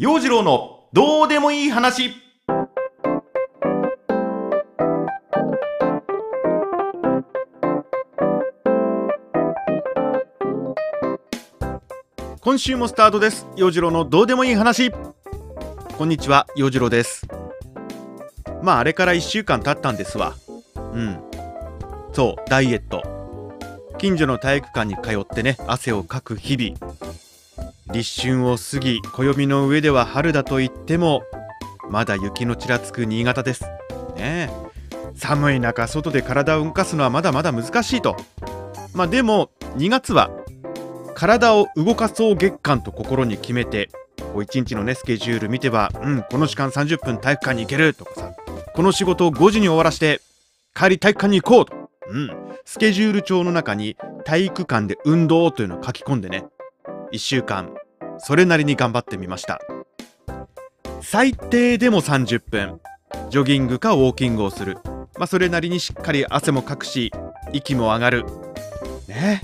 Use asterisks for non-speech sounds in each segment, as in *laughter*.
陽次郎のどうでもいい話。今週もスタートです。陽次郎のどうでもいい話。こんにちは陽次郎です。まああれから1週間経ったんですわ。うん。そうダイエット。近所の体育館に通ってね汗をかく日々。立春を過ぎ暦の上では春だと言ってもまだ雪のちらつく新潟です。ね寒い中外で体を動かすのはまだまだ難しいと。まあでも2月は体を動かそう月間と心に決めてこう1日のねスケジュール見てばうんこの時間30分体育館に行けるとかさこの仕事を5時に終わらして帰り体育館に行こうと。うん。スケジュール帳の中に体育館で運動というのを書き込んでね1週間。それなりに頑張ってみました。最低でも30分。ジョギングかウォーキングをする。まあそれなりにしっかり汗もかくし息も上がる。ね。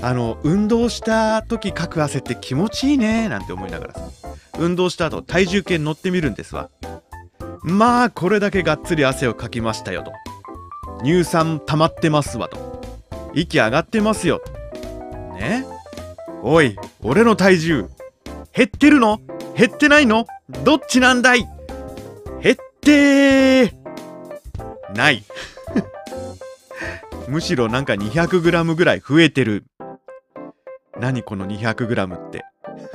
あの運動した時かく汗って気持ちいいねなんて思いながら。さ運動した後体重計乗ってみるんですわ。まあこれだけがっつり汗をかきましたよと。乳酸溜まってますわと。息上がってますよ。ね。おい俺の体重減ってるの？減ってないの？どっちなんだい？減ってない。*laughs* むしろなんか 200g ぐらい増えてる。何この 200g って？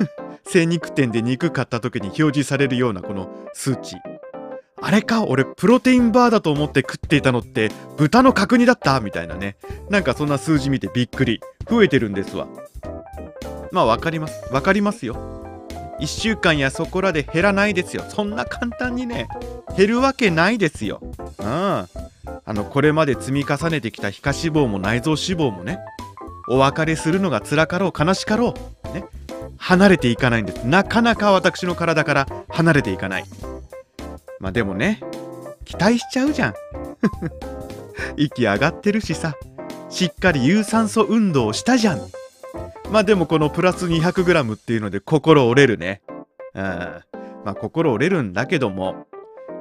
*laughs* 精肉店で肉買った時に表示されるようなこの数値。あれか？俺プロテインバーだと思って食っていたのって豚の角煮だった？みたいなね。なんかそんな数字見てびっくり。増えてるんですわ。まあわかります。わかりますよ。1週間やそこらで減らないですよ。そんな簡単にね減るわけないですよ。うん。あのこれまで積み重ねてきた皮下脂肪も内臓脂肪もねお別れするのが辛かろう悲しかろうね離れていかないんです。なかなか私の体から離れていかない。まあでもね期待しちゃうじゃん。*laughs* 息上がってるしさしっかり有酸素運動をしたじゃん。まあでもこのプラス 200g っていうので心折れるね。うん。まあ心折れるんだけども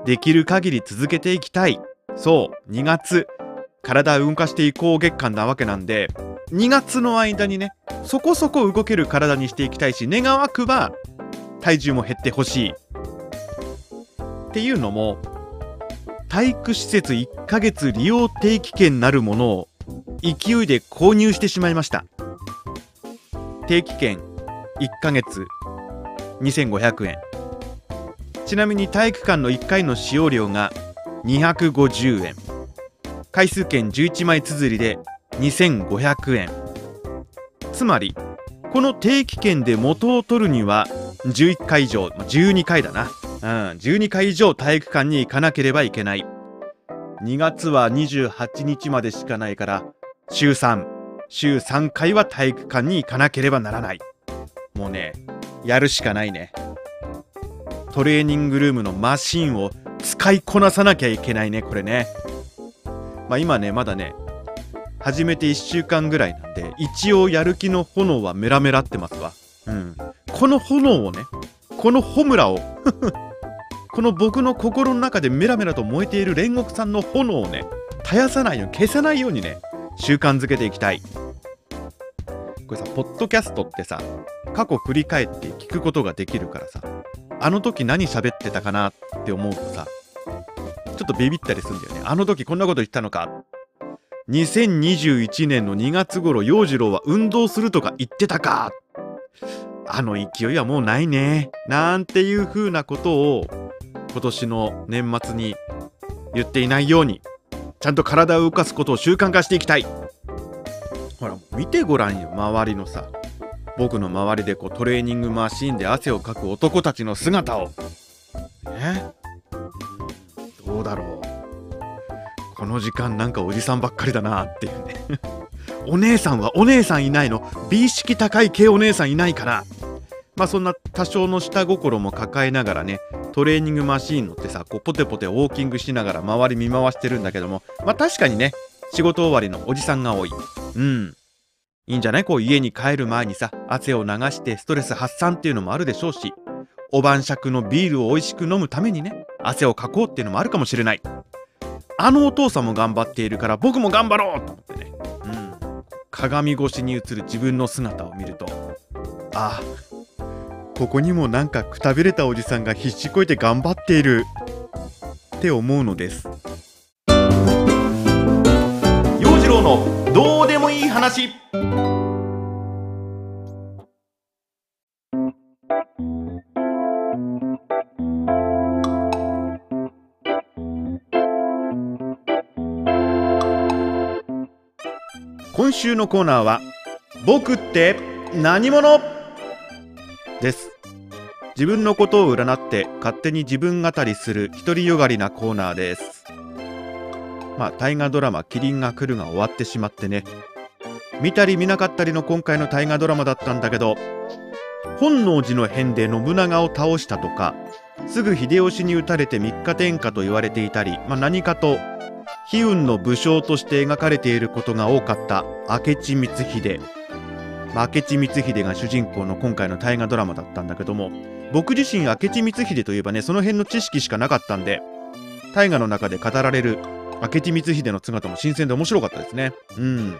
できる限り続けていきたい。そう。2月。体を動かしていこう月間なわけなんで2月の間にねそこそこ動ける体にしていきたいし願わくば体重も減ってほしい。っていうのも体育施設1ヶ月利用定期券なるものを勢いで購入してしまいました。定期券1ヶ月2500円。ちなみに体育館の1回の使用料が250円。回数券11枚綴りで2500円。つまりこの定期券で元を取るには11回以上12回だな、うん、12回以上体育館に行かなければいけない。2月は28日までしかないから週3週3回は体育館に行かなければならない。もうねやるしかないね。トレーニングルームのマシンを使いこなさなきゃいけないねこれね。まあ今ねまだね始めて1週間ぐらいなんで一応やる気の炎はメラメラってますわ。うん。この炎をねこのホムラを *laughs* この僕の心の中でメラメラと燃えている煉獄さんの炎をね絶やさないように消さないようにね習慣づけていきたい。これさポッドキャストってさ過去振り返って聞くことができるからさあの時何喋ってたかなって思うとさちょっとビビったりするんだよね。あの時こんなこと言ったのか。2021年の2月頃陽次郎は運動するとか言ってたか。あの勢いはもうないね。なんていう風なことを今年の年末に言っていないようにちゃんと体を動かすことを習慣化していきたい。ほら見てごらんよ周りのさ。僕の周りでこうトレーニングマシーンで汗をかく男たちの姿を。ね？どうだろう。この時間なんかおじさんばっかりだなっていうね。*laughs* お姉さんはお姉さんいないの。美意識高い系お姉さんいないから。まあそんな多少の下心も抱えながらねトレーニングマシーン乗ってさこうポテポテウォーキングしながら周り見回してるんだけどもまあ確かにね仕事終わりのおじさんが多い。うん。いいんじゃない？こう家に帰る前にさ汗を流してストレス発散っていうのもあるでしょうしお晩酌のビールを美味しく飲むためにね汗をかこうっていうのもあるかもしれない。あのお父さんも頑張っているから僕も頑張ろうと思ってね、うん、鏡越しに映る自分の姿を見るとああここにもなんかくたびれたおじさんが必死こいて頑張っている。って思うのです。陽次郎の話。今週のコーナーは「僕って何者?」です。自分のことを占って勝手に自分語りする独りよがりなコーナーです。まあ大河ドラマ「キリンが来る」が終わってしまってね。見たり見なかったりの今回の大河ドラマだったんだけど本能寺の変で信長を倒したとかすぐ秀吉に討たれて三日天下と言われていたり、まあ、何かと悲運の武将として描かれていることが多かった明智光秀。明智光秀が主人公の今回の大河ドラマだったんだけども僕自身明智光秀といえばねその辺の知識しかなかったんで大河の中で語られる明智光秀の姿も新鮮で面白かったですね。うん。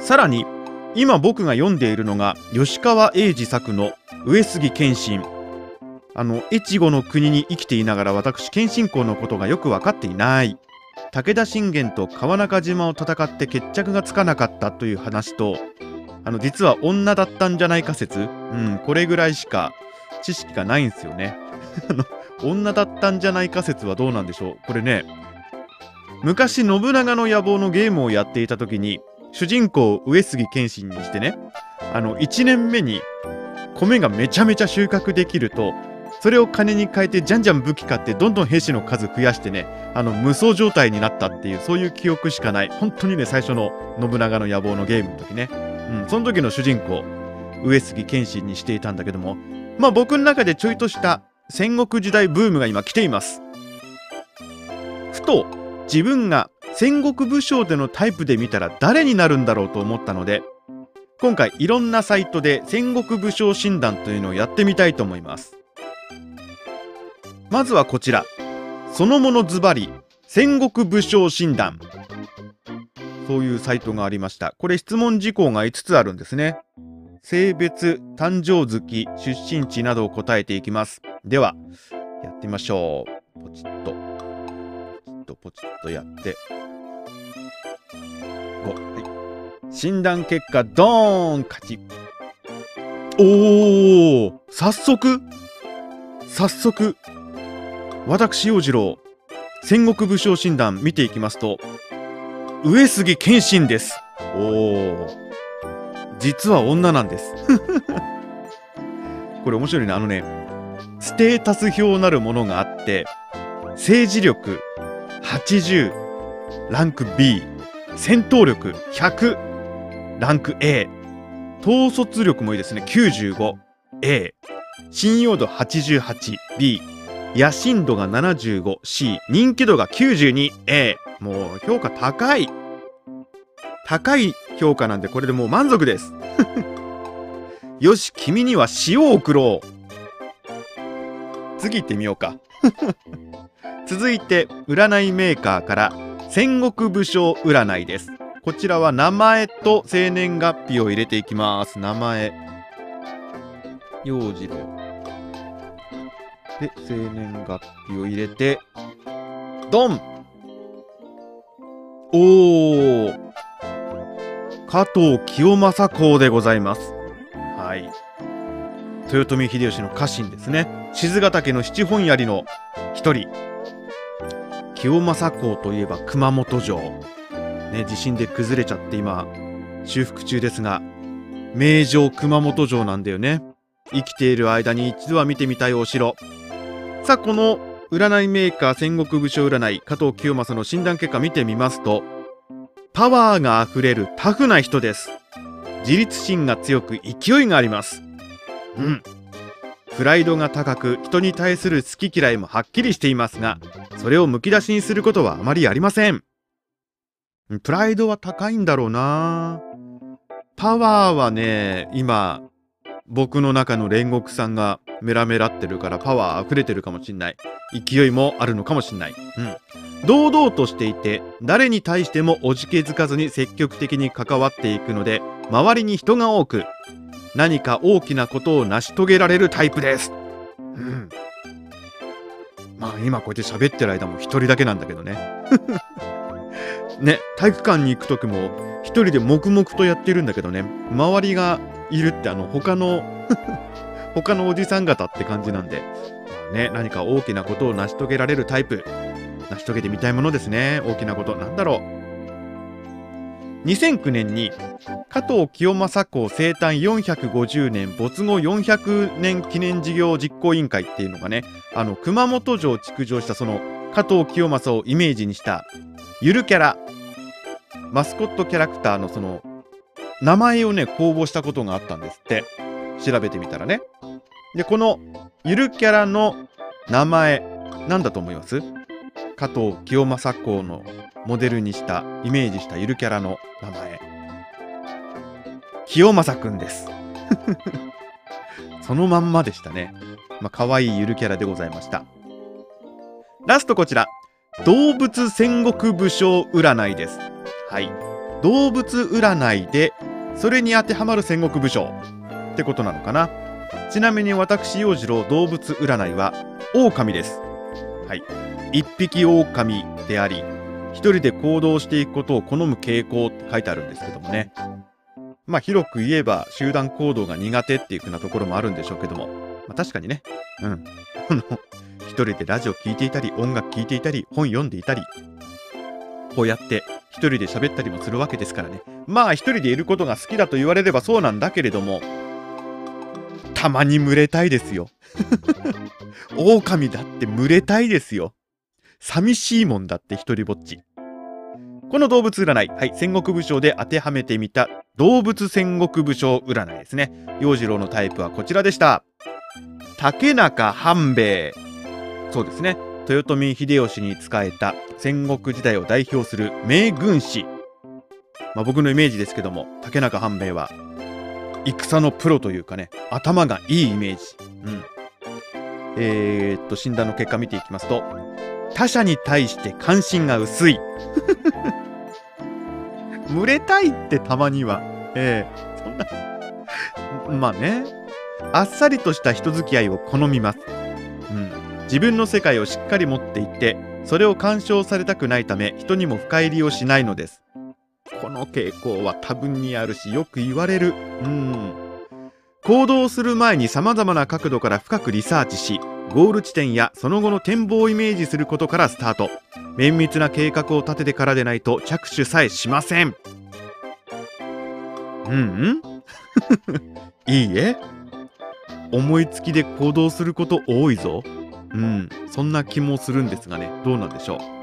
さらに今僕が読んでいるのが吉川英治作の上杉謙信。あの越後の国に生きていながら私謙信公のことがよく分かっていない。武田信玄と川中島を戦って決着がつかなかったという話とあの実は女だったんじゃないか説。うんこれぐらいしか知識がないんですよね。*laughs* 女だったんじゃないか説はどうなんでしょう。これね昔信長の野望のゲームをやっていた時に主人公上杉謙信にしてねあの1年目に米がめちゃめちゃ収穫できるとそれを金に変えてじゃんじゃん武器買ってどんどん兵士の数増やしてねあの無双状態になったっていうそういう記憶しかない。本当にね最初の信長の野望のゲームの時ね、うん、その時の主人公上杉謙信にしていたんだけどもまあ僕の中でちょいとした戦国時代ブームが今来ています。ふと自分が戦国武将でのタイプで見たら誰になるんだろうと思ったので今回いろんなサイトで戦国武将診断というのをやってみたいと思います。まずはこちら。そのものズバリ戦国武将診断。そういうサイトがありました。これ質問事項が5つあるんですね。性別誕生月出身地などを答えていきます。ではやってみましょう。ポチッと。とポチッとやって。5はい。診断結果ドーン勝ち。おお早速早速私陽次郎戦国武将診断見ていきますと上杉謙信です。おお実は女なんです。*laughs* これ面白いね。あのねステータス表なるものがあって政治力80ランク B 戦闘力100ランク A 統率力もいいですね。95A 信用度 88B 野心度が 75C 人気度が 92A もう評価高い。高い評価なんでこれでもう満足です。*laughs* よし君には塩を送ろう。次行ってみようか。*laughs* 続いて占いメーカーから戦国武将占いです。こちらは名前と生年月日を入れていきます。名前。陽次郎。で、生年月日を入れて、ドン。おー。加藤清正公でございます。豊臣秀吉の家臣ですね。静ヶ岳の七本槍の一人。清正公といえば熊本城。ね、地震で崩れちゃって今、修復中ですが、名城熊本城なんだよね。生きている間に一度は見てみたいお城。さあこの占いメーカー戦国武将占い加藤清正の診断結果見てみますとパワーがあふれるタフな人です自立心が強く勢いがありますうん。プライドが高く人に対する好き嫌いもはっきりしていますがそれをむき出しにすることはあまりありません。プライドは高いんだろうな。パワーはね今僕の中の煉獄さんがメラメラってるからパワー溢れてるかもしんない。勢いもあるのかもしんない。うん。堂々としていて誰に対してもおじけづかずに積極的に関わっていくので周りに人が多く何か大きなことを成し遂げられるタイプです。うん。まあ今こうやって喋ってる間も一人だけなんだけどね。*laughs* ね体育館に行く時も一人で黙々とやってるんだけどね。周りがいるってあの他の *laughs* 他のおじさん方って感じなんで、ね、何か大きなことを成し遂げられるタイプ。成し遂げてみたいものですね。大きなこと。なんだろう。2009年に加藤清正公生誕450年没後400年記念事業実行委員会っていうのがねあの熊本城を築城したその加藤清正をイメージにしたゆるキャラマスコットキャラクターのその名前をね公募したことがあったんですって。調べてみたらね。でこのゆるキャラの名前なんだと思います？加藤清正公のモデルにしたイメージしたゆるキャラの名前。清正くんです。*laughs* そのまんまでしたね。まあ可愛いゆるキャラでございました。ラストこちら。動物戦国武将占いです。はい。動物占いでそれに当てはまる戦国武将ってことなのかな。ちなみに私陽次郎動物占いは狼です。はい。一匹狼であり一人で行動していくことを好む傾向って書いてあるんですけどもね。まあ広く言えば集団行動が苦手っていう風なところもあるんでしょうけども、まあ、確かにね。うん。*laughs* あの一人でラジオ聴いていたり音楽聴いていたり本読んでいたり。こうやって一人で喋ったりもするわけですからね。まあ一人でいることが好きだと言われればそうなんだけれどもたまに群れたいですよ。*laughs* 狼だって群れたいですよ。寂しいもんだって一人ぼっち。この動物占い、はい、戦国武将で当てはめてみた動物戦国武将占いですね。陽次郎のタイプはこちらでした。竹中半兵衛。そうですね。豊臣秀吉に仕えた戦国時代を代表する名軍師、まあ、僕のイメージですけども竹中半兵衛は戦のプロというかね頭がいいイメージ、うん、えー、っと診断の結果見ていきますと他者に対して関心が薄い。*laughs* 群れたいってたまには。ええ。ー、そんな。まあね。あっさりとした人付き合いを好みます、うん、自分の世界をしっかり持っていてそれを干渉されたくないため人にも深入りをしないのです。この傾向は多分にあるしよく言われる。うん。行動する前に様々な角度から深くリサーチしゴール地点やその後の展望をイメージすることからスタート。綿密な計画を立ててからでないと着手さえしません。うんうん。*laughs* いいえ。思いつきで行動すること多いぞ。うん。そんな気もするんですがね。どうなんでしょう。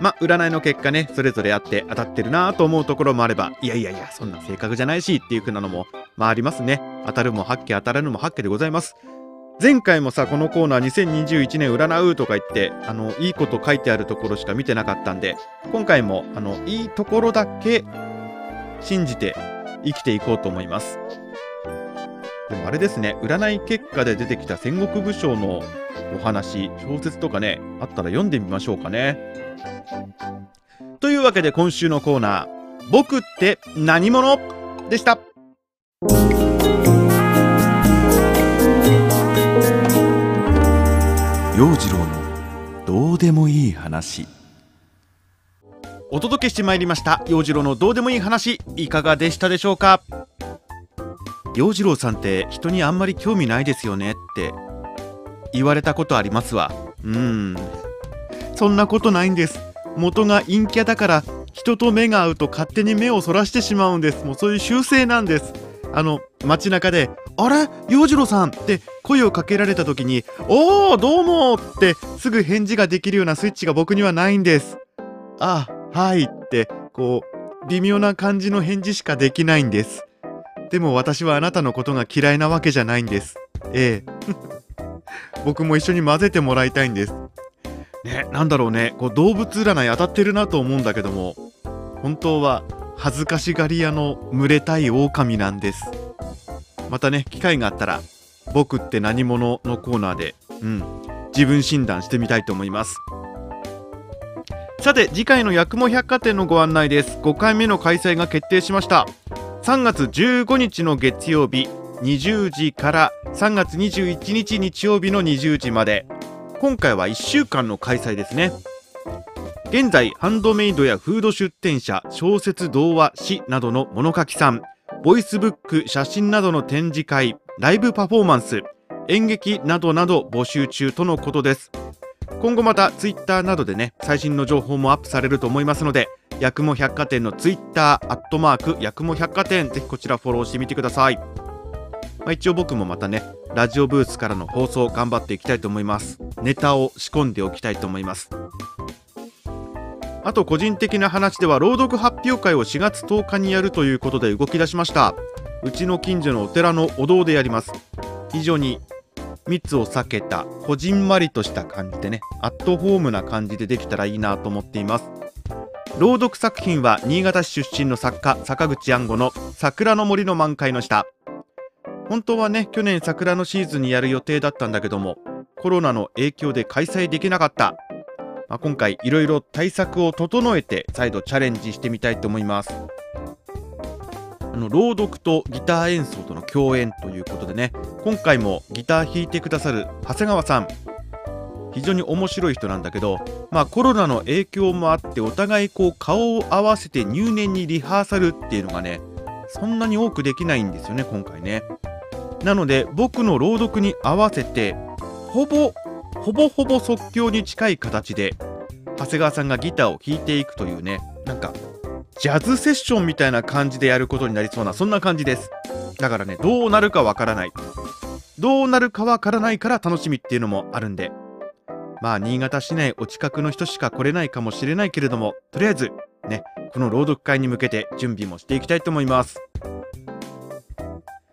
まあ占いの結果ねそれぞれあって当たってるなと思うところもあればいやいやいやそんな性格じゃないしっていう風なのもまあありますね。当たるも八家当たらぬも八家でございます。前回もさこのコーナー2021年占うとか言ってあのいいこと書いてあるところしか見てなかったんで今回もあのいいところだけ信じて生きていこうと思います。でもあれですね占い結果で出てきた戦国武将のお話小説とかねあったら読んでみましょうかね。というわけで今週のコーナー「僕って何者?」でした。陽次郎のどうでもいい話。お届けしてまいりました。陽次郎のどうでもいい話。いかがでしたでしょうか？陽次郎さんって人にあんまり興味ないですよねって。言われたことありますわ。うん。そんなことないんです。元が陰キャだから人と目が合うと勝手に目をそらしてしまうんです。もうそういう習性なんです。あの街中で「あれ？洋次郎さん」って声をかけられた時に「おおどうも」ってすぐ返事ができるようなスイッチが僕にはないんですあはいってこう微妙な感じの返事しかできないんです。でも私はあなたのことが嫌いなわけじゃないんです。ええ。*laughs* 僕も一緒に混ぜてもらいたいんです。ねなんだろうね。こう動物占い当たってるなと思うんだけども本当は恥ずかしがり屋の群れたい狼なんです。またね機会があったら僕って何者のコーナーで、うん、自分診断してみたいと思います。さて次回の八雲百貨店のご案内です。5回目の開催が決定しました。3月15日の月曜日20時から3月21日日曜日の20時まで。今回は1週間の開催ですね。現在ハンドメイドやフード出店者小説童話詩などの物書きさんボイスブック写真などの展示会ライブパフォーマンス演劇などなど募集中とのことです。今後またツイッターなどでね最新の情報もアップされると思いますので八雲百貨店のツイッターアットマーク八雲百貨店ぜひこちらフォローしてみてください、まあ、一応僕もまたねラジオブースからの放送頑張っていきたいと思います。ネタを仕込んでおきたいと思います。あと個人的な話では朗読発表会を4月10日にやるということで動き出しました。うちの近所のお寺のお堂でやります。非常に密を避けたこじんまりとした感じでねアットホームな感じでできたらいいなと思っています。朗読作品は新潟市出身の作家坂口安吾の「桜の森の満開の下」本当はね去年桜のシーズンにやる予定だったんだけどもコロナの影響で開催できなかった、まあ、今回いろいろ対策を整えて再度チャレンジしてみたいと思います。あの朗読とギター演奏との共演ということでね。今回もギター弾いてくださる長谷川さん。非常に面白い人なんだけど、まあ、コロナの影響もあってお互いこう顔を合わせて入念にリハーサルっていうのがねそんなに多くできないんですよね今回ね。なので僕の朗読に合わせてほぼほぼほぼ即興に近い形で長谷川さんがギターを弾いていくというねなんかジャズセッションみたいな感じでやることになりそうなそんな感じです。だからねどうなるかわからない。どうなるかわからないから楽しみっていうのもあるんで。まあ新潟市内お近くの人しか来れないかもしれないけれどもとりあえずねこの朗読会に向けて準備もしていきたいと思います。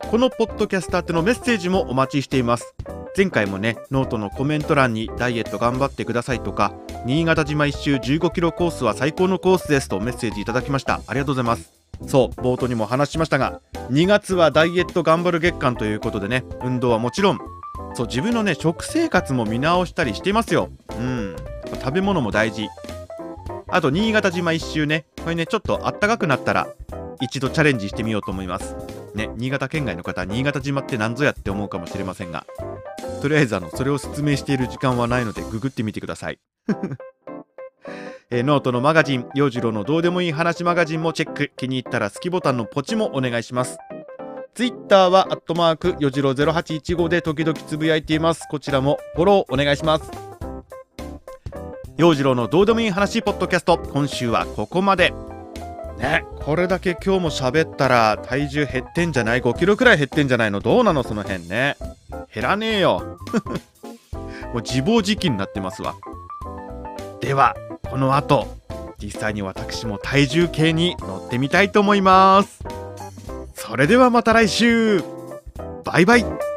このポッドキャスターってのメッセージもお待ちしています。前回もねノートのコメント欄にダイエット頑張ってくださいとか新潟島一周15キロコースは最高のコースですとメッセージいただきました。ありがとうございます。そう冒頭にも話しましたが2月はダイエット頑張る月間ということでね運動はもちろんそう自分のね食生活も見直したりしていますよ。うん。食べ物も大事。あと新潟島一周ねこれねちょっとあったかくなったら一度チャレンジしてみようと思います。ね新潟県外の方新潟島って何ぞやって思うかもしれませんがとりあえずあのそれを説明している時間はないのでググってみてください。*laughs* えー、ノートのマガジン洋次郎のどうでもいい話マガジンもチェック。気に入ったら好きボタンのポチもお願いします。ツイッターはアットマークよじろ0815で時々つぶやいています。こちらもフォローお願いします。洋次郎のどうでもいい話ポッドキャスト今週はここまで。ね。これだけ今日も喋ったら体重減ってんじゃない？5キロくらい減ってんじゃないの？どうなのその辺ね。減らねえよ。*laughs* もう自暴自棄になってますわ。ではこの後実際に私も体重計に乗ってみたいと思います。それではまた来週。バイバイ。